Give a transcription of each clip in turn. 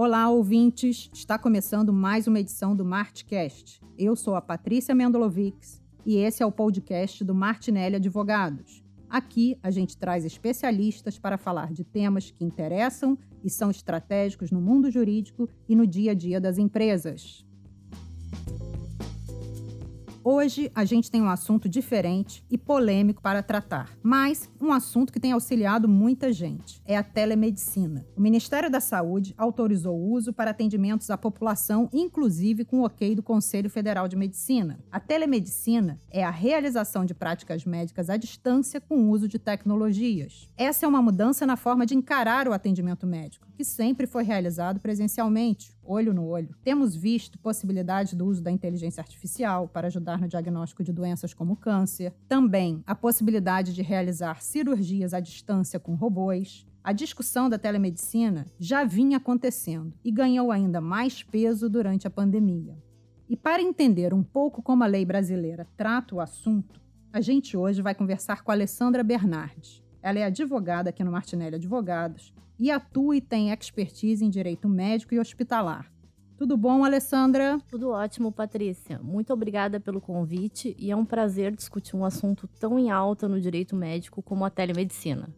Olá, ouvintes! Está começando mais uma edição do Martcast. Eu sou a Patrícia Mendolovics e esse é o podcast do Martinelli Advogados. Aqui a gente traz especialistas para falar de temas que interessam e são estratégicos no mundo jurídico e no dia a dia das empresas. Hoje a gente tem um assunto diferente e polêmico para tratar, mas um assunto que tem auxiliado muita gente: é a telemedicina. O Ministério da Saúde autorizou o uso para atendimentos à população, inclusive com o ok do Conselho Federal de Medicina. A telemedicina é a realização de práticas médicas à distância com o uso de tecnologias. Essa é uma mudança na forma de encarar o atendimento médico, que sempre foi realizado presencialmente, olho no olho. Temos visto possibilidade do uso da inteligência artificial para ajudar no diagnóstico de doenças como câncer. Também a possibilidade de realizar cirurgias à distância com robôs. A discussão da telemedicina já vinha acontecendo e ganhou ainda mais peso durante a pandemia. E para entender um pouco como a lei brasileira trata o assunto, a gente hoje vai conversar com a Alessandra Bernardes. Ela é advogada aqui no Martinelli Advogados e atua e tem expertise em direito médico e hospitalar. Tudo bom, Alessandra? Tudo ótimo, Patrícia. Muito obrigada pelo convite e é um prazer discutir um assunto tão em alta no direito médico como a telemedicina.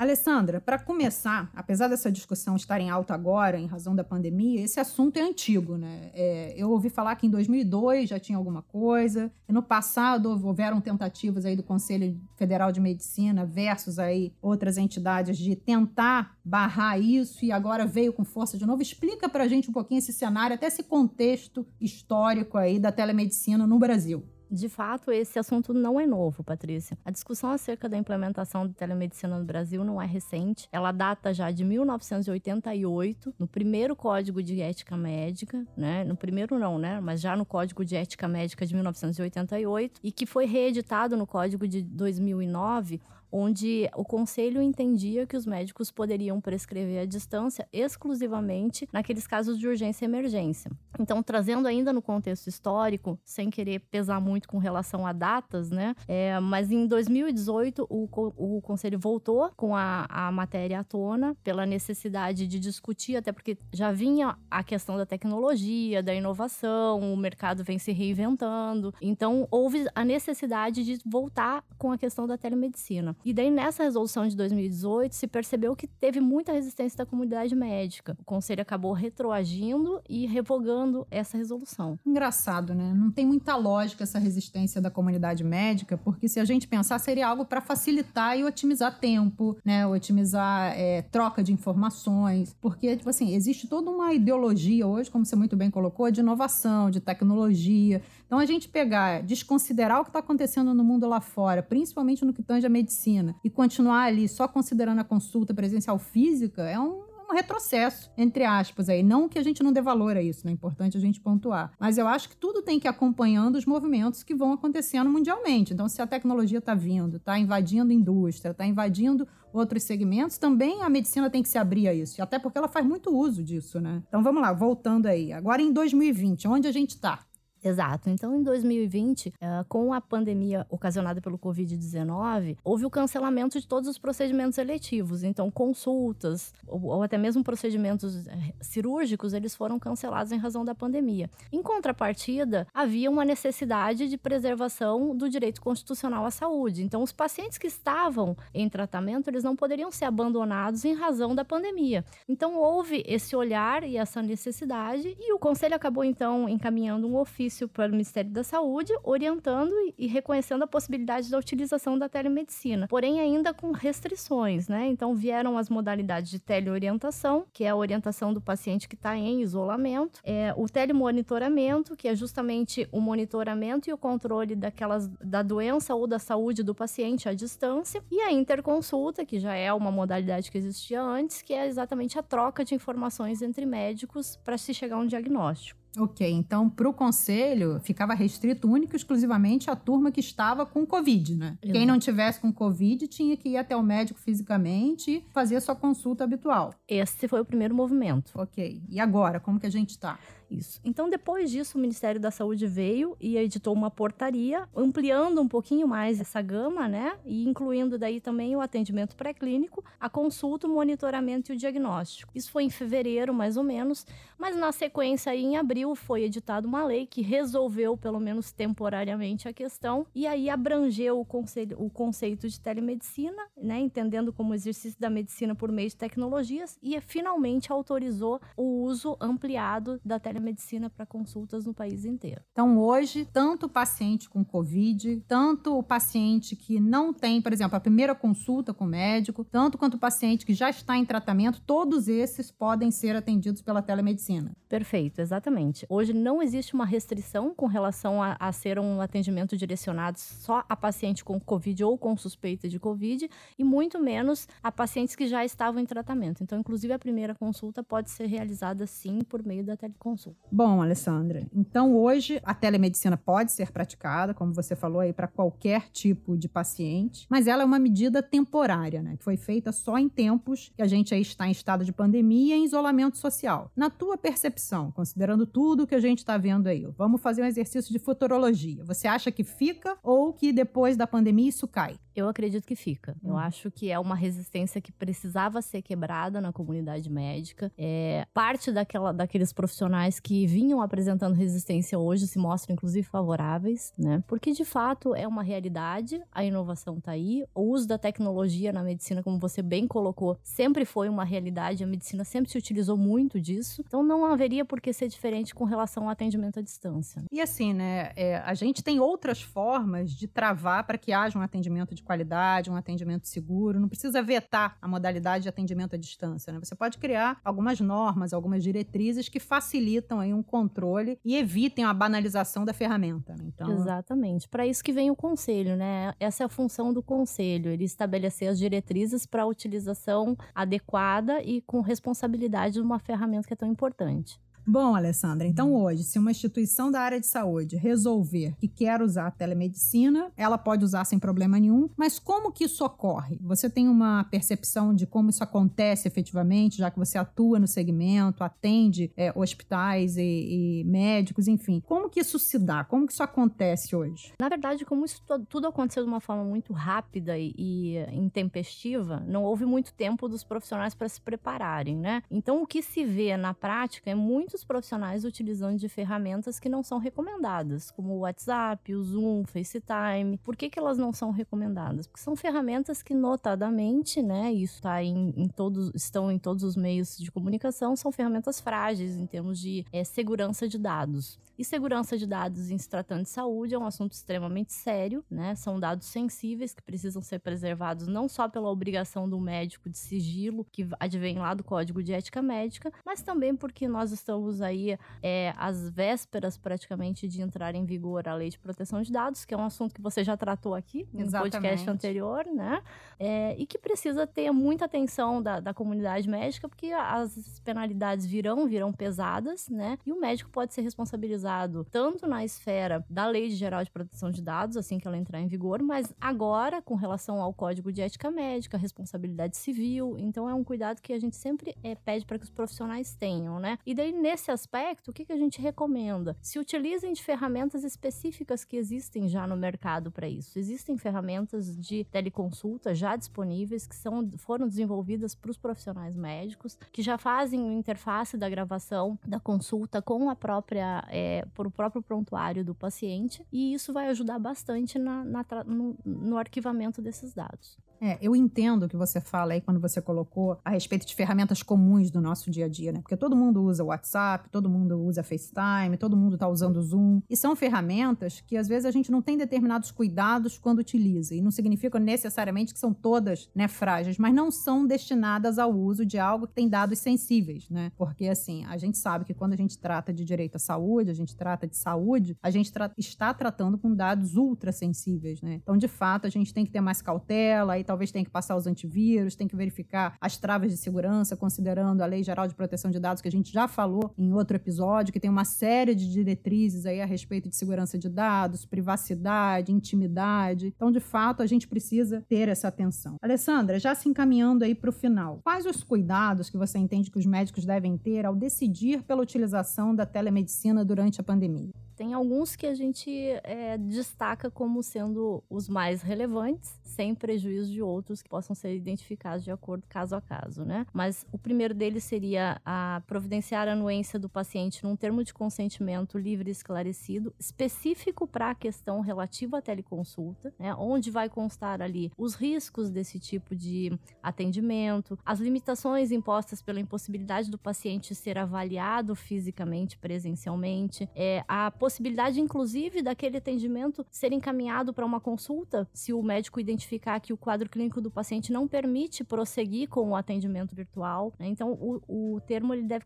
Alessandra, para começar, apesar dessa discussão estar em alta agora, em razão da pandemia, esse assunto é antigo, né? É, eu ouvi falar que em 2002 já tinha alguma coisa, no passado houveram tentativas aí do Conselho Federal de Medicina versus aí outras entidades de tentar barrar isso, e agora veio com força de novo. Explica para a gente um pouquinho esse cenário, até esse contexto histórico aí da telemedicina no Brasil. De fato, esse assunto não é novo, Patrícia. A discussão acerca da implementação de telemedicina no Brasil não é recente. Ela data já de 1988, no primeiro Código de Ética Médica, né? No primeiro não, né? Mas já no Código de Ética Médica de 1988 e que foi reeditado no Código de 2009 onde o conselho entendia que os médicos poderiam prescrever à distância exclusivamente naqueles casos de urgência e emergência. Então, trazendo ainda no contexto histórico, sem querer pesar muito com relação a datas, né? É, mas em 2018, o, o conselho voltou com a, a matéria à tona pela necessidade de discutir, até porque já vinha a questão da tecnologia, da inovação, o mercado vem se reinventando. Então, houve a necessidade de voltar com a questão da telemedicina. E daí, nessa resolução de 2018, se percebeu que teve muita resistência da comunidade médica. O conselho acabou retroagindo e revogando essa resolução. Engraçado, né? Não tem muita lógica essa resistência da comunidade médica, porque se a gente pensar, seria algo para facilitar e otimizar tempo, né? Otimizar é, troca de informações. Porque, tipo assim, existe toda uma ideologia hoje, como você muito bem colocou, de inovação, de tecnologia. Então, a gente pegar, desconsiderar o que está acontecendo no mundo lá fora, principalmente no que tange a medicina medicina e continuar ali só considerando a consulta presencial física é um retrocesso, entre aspas, aí. Não que a gente não dê valor a isso, né? É importante a gente pontuar. Mas eu acho que tudo tem que ir acompanhando os movimentos que vão acontecendo mundialmente. Então, se a tecnologia está vindo, está invadindo indústria, está invadindo outros segmentos, também a medicina tem que se abrir a isso. Até porque ela faz muito uso disso, né? Então, vamos lá, voltando aí. Agora, em 2020, onde a gente está? Exato. Então, em 2020, eh, com a pandemia ocasionada pelo Covid-19, houve o cancelamento de todos os procedimentos eletivos. Então, consultas ou até mesmo procedimentos eh, cirúrgicos, eles foram cancelados em razão da pandemia. Em contrapartida, havia uma necessidade de preservação do direito constitucional à saúde. Então, os pacientes que estavam em tratamento, eles não poderiam ser abandonados em razão da pandemia. Então, houve esse olhar e essa necessidade e o conselho acabou então encaminhando um ofício ofício para o Ministério da Saúde, orientando e reconhecendo a possibilidade da utilização da telemedicina, porém ainda com restrições, né? Então vieram as modalidades de teleorientação, que é a orientação do paciente que está em isolamento, é o telemonitoramento, que é justamente o monitoramento e o controle daquelas da doença ou da saúde do paciente à distância, e a interconsulta, que já é uma modalidade que existia antes, que é exatamente a troca de informações entre médicos para se chegar a um diagnóstico. Ok, então para o conselho ficava restrito único e exclusivamente à turma que estava com Covid, né? Exato. Quem não tivesse com Covid tinha que ir até o médico fisicamente e fazer a sua consulta habitual. Esse foi o primeiro movimento. Ok, e agora, como que a gente está? Isso. Então, depois disso, o Ministério da Saúde veio e editou uma portaria, ampliando um pouquinho mais essa gama, né? E incluindo daí também o atendimento pré-clínico, a consulta, o monitoramento e o diagnóstico. Isso foi em fevereiro, mais ou menos, mas na sequência, aí, em abril, foi editada uma lei que resolveu, pelo menos temporariamente, a questão e aí abrangeu o, conselho, o conceito de telemedicina, né? Entendendo como exercício da medicina por meio de tecnologias e finalmente autorizou o uso ampliado da telemedicina telemedicina para consultas no país inteiro. Então, hoje, tanto o paciente com Covid, tanto o paciente que não tem, por exemplo, a primeira consulta com o médico, tanto quanto o paciente que já está em tratamento, todos esses podem ser atendidos pela telemedicina. Perfeito, exatamente. Hoje não existe uma restrição com relação a, a ser um atendimento direcionado só a paciente com Covid ou com suspeita de Covid, e muito menos a pacientes que já estavam em tratamento. Então, inclusive, a primeira consulta pode ser realizada sim por meio da teleconsulta. Bom, Alessandra, então hoje a telemedicina pode ser praticada, como você falou aí, para qualquer tipo de paciente, mas ela é uma medida temporária, né? Que foi feita só em tempos que a gente aí está em estado de pandemia e em isolamento social. Na tua percepção, considerando tudo que a gente está vendo aí, vamos fazer um exercício de futurologia. Você acha que fica ou que depois da pandemia isso cai? Eu acredito que fica. Hum. Eu acho que é uma resistência que precisava ser quebrada na comunidade médica. É, parte daquela, daqueles profissionais que vinham apresentando resistência hoje se mostram, inclusive, favoráveis, né? Porque, de fato, é uma realidade, a inovação está aí, o uso da tecnologia na medicina, como você bem colocou, sempre foi uma realidade, a medicina sempre se utilizou muito disso, então não haveria por que ser diferente com relação ao atendimento à distância. E assim, né, é, a gente tem outras formas de travar para que haja um atendimento de qualidade, um atendimento seguro, não precisa vetar a modalidade de atendimento à distância, né? Você pode criar algumas normas, algumas diretrizes que facilitam permitam aí um controle e evitem a banalização da ferramenta. Né? Então... Exatamente. Para isso que vem o conselho, né? Essa é a função do conselho, ele estabelecer as diretrizes para a utilização adequada e com responsabilidade de uma ferramenta que é tão importante. Bom, Alessandra, então hoje, se uma instituição da área de saúde resolver que quer usar a telemedicina, ela pode usar sem problema nenhum, mas como que isso ocorre? Você tem uma percepção de como isso acontece efetivamente, já que você atua no segmento, atende é, hospitais e, e, médicos, enfim. Como que isso se dá? Como que isso acontece hoje? Na verdade, como isso tudo aconteceu de uma forma muito rápida e, e intempestiva, não houve muito tempo dos profissionais para se prepararem, né? Então, o que se vê na prática é muito muitos profissionais utilizando de ferramentas que não são recomendadas, como o WhatsApp, o Zoom, o FaceTime. Por que, que elas não são recomendadas? Porque são ferramentas que, notadamente, né, isso tá em, em todos, estão em todos os meios de comunicação, são ferramentas frágeis em termos de é, segurança de dados. E segurança de dados em se tratando de saúde é um assunto extremamente sério, né? São dados sensíveis que precisam ser preservados não só pela obrigação do médico de sigilo, que advém lá do Código de Ética Médica, mas também porque nós estamos aí é, às vésperas praticamente de entrar em vigor a Lei de Proteção de Dados, que é um assunto que você já tratou aqui no Exatamente. podcast anterior, né? É, e que precisa ter muita atenção da, da comunidade médica, porque as penalidades virão, virão pesadas, né? E o médico pode ser responsabilizado tanto na esfera da Lei Geral de Proteção de Dados, assim que ela entrar em vigor, mas agora com relação ao Código de Ética Médica, responsabilidade civil. Então é um cuidado que a gente sempre é, pede para que os profissionais tenham, né? E daí, nesse aspecto, o que, que a gente recomenda? Se utilizem de ferramentas específicas que existem já no mercado para isso. Existem ferramentas de teleconsulta já disponíveis que são, foram desenvolvidas para os profissionais médicos, que já fazem interface da gravação da consulta com a própria é, por o próprio prontuário do paciente, e isso vai ajudar bastante na, na no, no arquivamento desses dados. É, eu entendo o que você fala aí quando você colocou a respeito de ferramentas comuns do nosso dia a dia, né? Porque todo mundo usa WhatsApp, todo mundo usa FaceTime, todo mundo está usando Zoom. E são ferramentas que às vezes a gente não tem determinados cuidados quando utiliza. E não significa necessariamente que são todas né, frágeis, mas não são destinadas ao uso de algo que tem dados sensíveis, né? Porque assim, a gente sabe que quando a gente trata de direito à saúde, a gente trata de saúde, a gente tra está tratando com dados ultra sensíveis, né? Então, de fato, a gente tem que ter mais cautela e talvez tenha que passar os antivírus, tem que verificar as travas de segurança, considerando a Lei Geral de Proteção de Dados, que a gente já falou em outro episódio, que tem uma série de diretrizes aí a respeito de segurança de dados, privacidade, intimidade. Então, de fato, a gente precisa ter essa atenção. Alessandra, já se encaminhando aí para o final, quais os cuidados que você entende que os médicos devem ter ao decidir pela utilização da telemedicina durante a pandemia? Tem alguns que a gente é, destaca como sendo os mais relevantes, sem prejuízo de outros que possam ser identificados de acordo caso a caso, né? Mas o primeiro deles seria a providenciar a anuência do paciente num termo de consentimento livre e esclarecido, específico para a questão relativa à teleconsulta, né? Onde vai constar ali os riscos desse tipo de atendimento, as limitações impostas pela impossibilidade do paciente ser avaliado fisicamente, presencialmente, é, a possibilidade possibilidade, inclusive, daquele atendimento ser encaminhado para uma consulta, se o médico identificar que o quadro clínico do paciente não permite prosseguir com o atendimento virtual. Né? Então, o, o, termo ele deve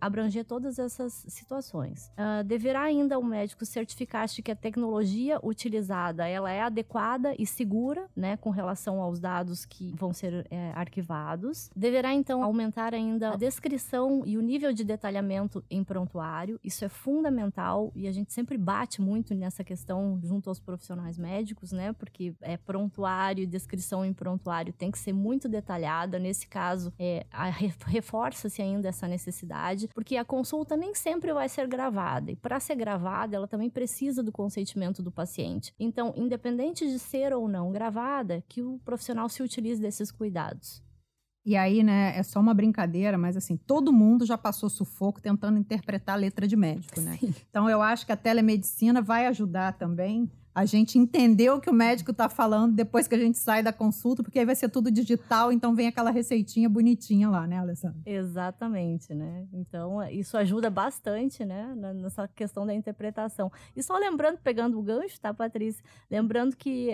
abranger todas essas situações. Uh, deverá ainda o médico certificar-se que a tecnologia utilizada ela é adequada e segura, né, com relação aos dados que vão ser é, arquivados. Deverá então aumentar ainda a descrição e o nível de detalhamento em prontuário. Isso é fundamental e a gente gente sempre bate muito nessa questão junto aos profissionais médicos, né? Porque é prontuário, descrição em prontuário tem que ser muito detalhada. Nesse caso, é, reforça-se ainda essa necessidade, porque a consulta nem sempre vai ser gravada. E para ser gravada, ela também precisa do consentimento do paciente. Então, independente de ser ou não gravada, que o profissional se utilize desses cuidados. E aí, né, é só uma brincadeira, mas assim, todo mundo já passou sufoco tentando interpretar a letra de médico, né? Sim. Então eu acho que a telemedicina vai ajudar também a gente entender o que o médico está falando depois que a gente sai da consulta, porque aí vai ser tudo digital, então vem aquela receitinha bonitinha lá, né, Alessandra? Exatamente, né? Então, isso ajuda bastante, né, nessa questão da interpretação. E só lembrando, pegando o gancho, tá, Patrícia? Lembrando que,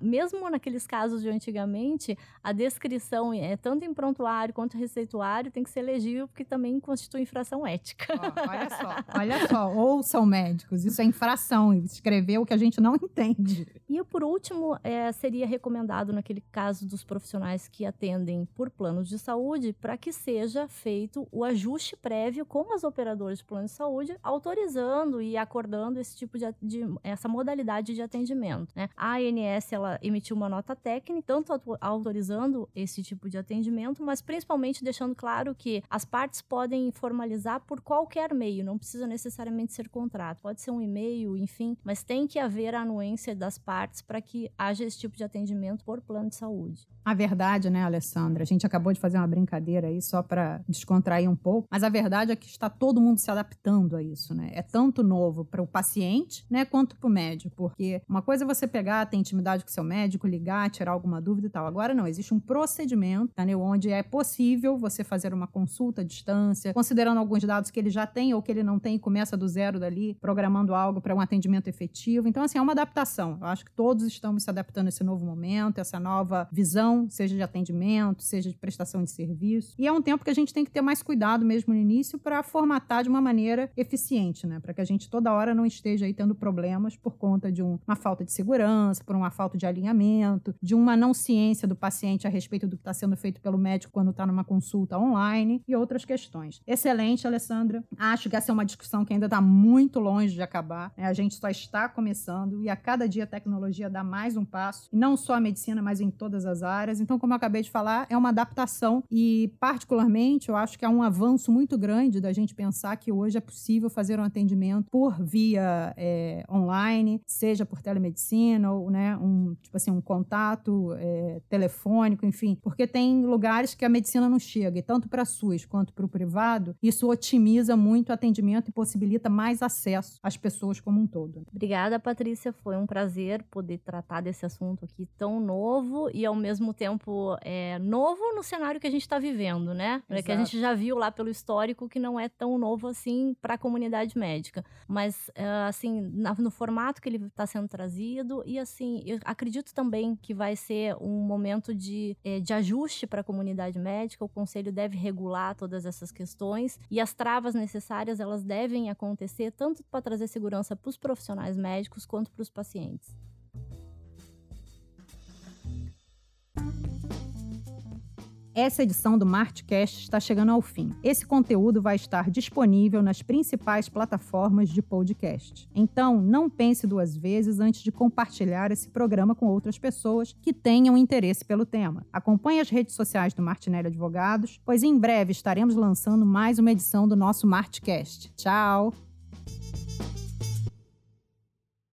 mesmo naqueles casos de antigamente, a descrição, é tanto em prontuário quanto receituário, tem que ser legível, porque também constitui infração ética. Oh, olha só, olha só, ouçam médicos, isso é infração, escrever o que a gente não não entende. E por último, é, seria recomendado, naquele caso dos profissionais que atendem por planos de saúde, para que seja feito o ajuste prévio com as operadoras de plano de saúde, autorizando e acordando esse tipo de, de essa modalidade de atendimento. Né? A ANS ela emitiu uma nota técnica, tanto autorizando esse tipo de atendimento, mas principalmente deixando claro que as partes podem formalizar por qualquer meio, não precisa necessariamente ser contrato, pode ser um e-mail, enfim, mas tem que haver a anuência das partes para que haja esse tipo de atendimento por plano de saúde. A verdade, né, Alessandra? A gente acabou de fazer uma brincadeira aí só para descontrair um pouco, mas a verdade é que está todo mundo se adaptando a isso, né? É tanto novo para o paciente, né, quanto para o médico, porque uma coisa é você pegar, ter intimidade com seu médico, ligar, tirar alguma dúvida e tal. Agora não, existe um procedimento, né, onde é possível você fazer uma consulta à distância, considerando alguns dados que ele já tem ou que ele não tem, começa do zero dali, programando algo para um atendimento efetivo. Então, assim, é uma adaptação. Eu acho que todos estamos se adaptando a esse novo momento, essa nova visão, seja de atendimento, seja de prestação de serviço. E é um tempo que a gente tem que ter mais cuidado mesmo no início para formatar de uma maneira eficiente, né? Para que a gente toda hora não esteja aí tendo problemas por conta de um, uma falta de segurança, por uma falta de alinhamento, de uma não ciência do paciente a respeito do que está sendo feito pelo médico quando está numa consulta online e outras questões. Excelente, Alessandra. Acho que essa é uma discussão que ainda está muito longe de acabar. Né? A gente só está começando e a cada dia a tecnologia dá mais um passo, não só a medicina, mas em todas as áreas. Então, como eu acabei de falar, é uma adaptação e, particularmente, eu acho que é um avanço muito grande da gente pensar que hoje é possível fazer um atendimento por via é, online, seja por telemedicina ou, né, um, tipo assim, um contato é, telefônico, enfim, porque tem lugares que a medicina não chega, e tanto para SUS quanto para o privado, isso otimiza muito o atendimento e possibilita mais acesso às pessoas como um todo. Obrigada, Patrícia foi um prazer poder tratar desse assunto aqui tão novo e ao mesmo tempo é, novo no cenário que a gente está vivendo, né? É que a gente já viu lá pelo histórico que não é tão novo assim para a comunidade médica, mas é, assim no formato que ele está sendo trazido e assim eu acredito também que vai ser um momento de, é, de ajuste para a comunidade médica. O conselho deve regular todas essas questões e as travas necessárias elas devem acontecer tanto para trazer segurança para os profissionais médicos quanto para os pacientes. Essa edição do Martcast está chegando ao fim. Esse conteúdo vai estar disponível nas principais plataformas de podcast. Então, não pense duas vezes antes de compartilhar esse programa com outras pessoas que tenham interesse pelo tema. Acompanhe as redes sociais do Martinelli Advogados, pois em breve estaremos lançando mais uma edição do nosso Martcast. Tchau!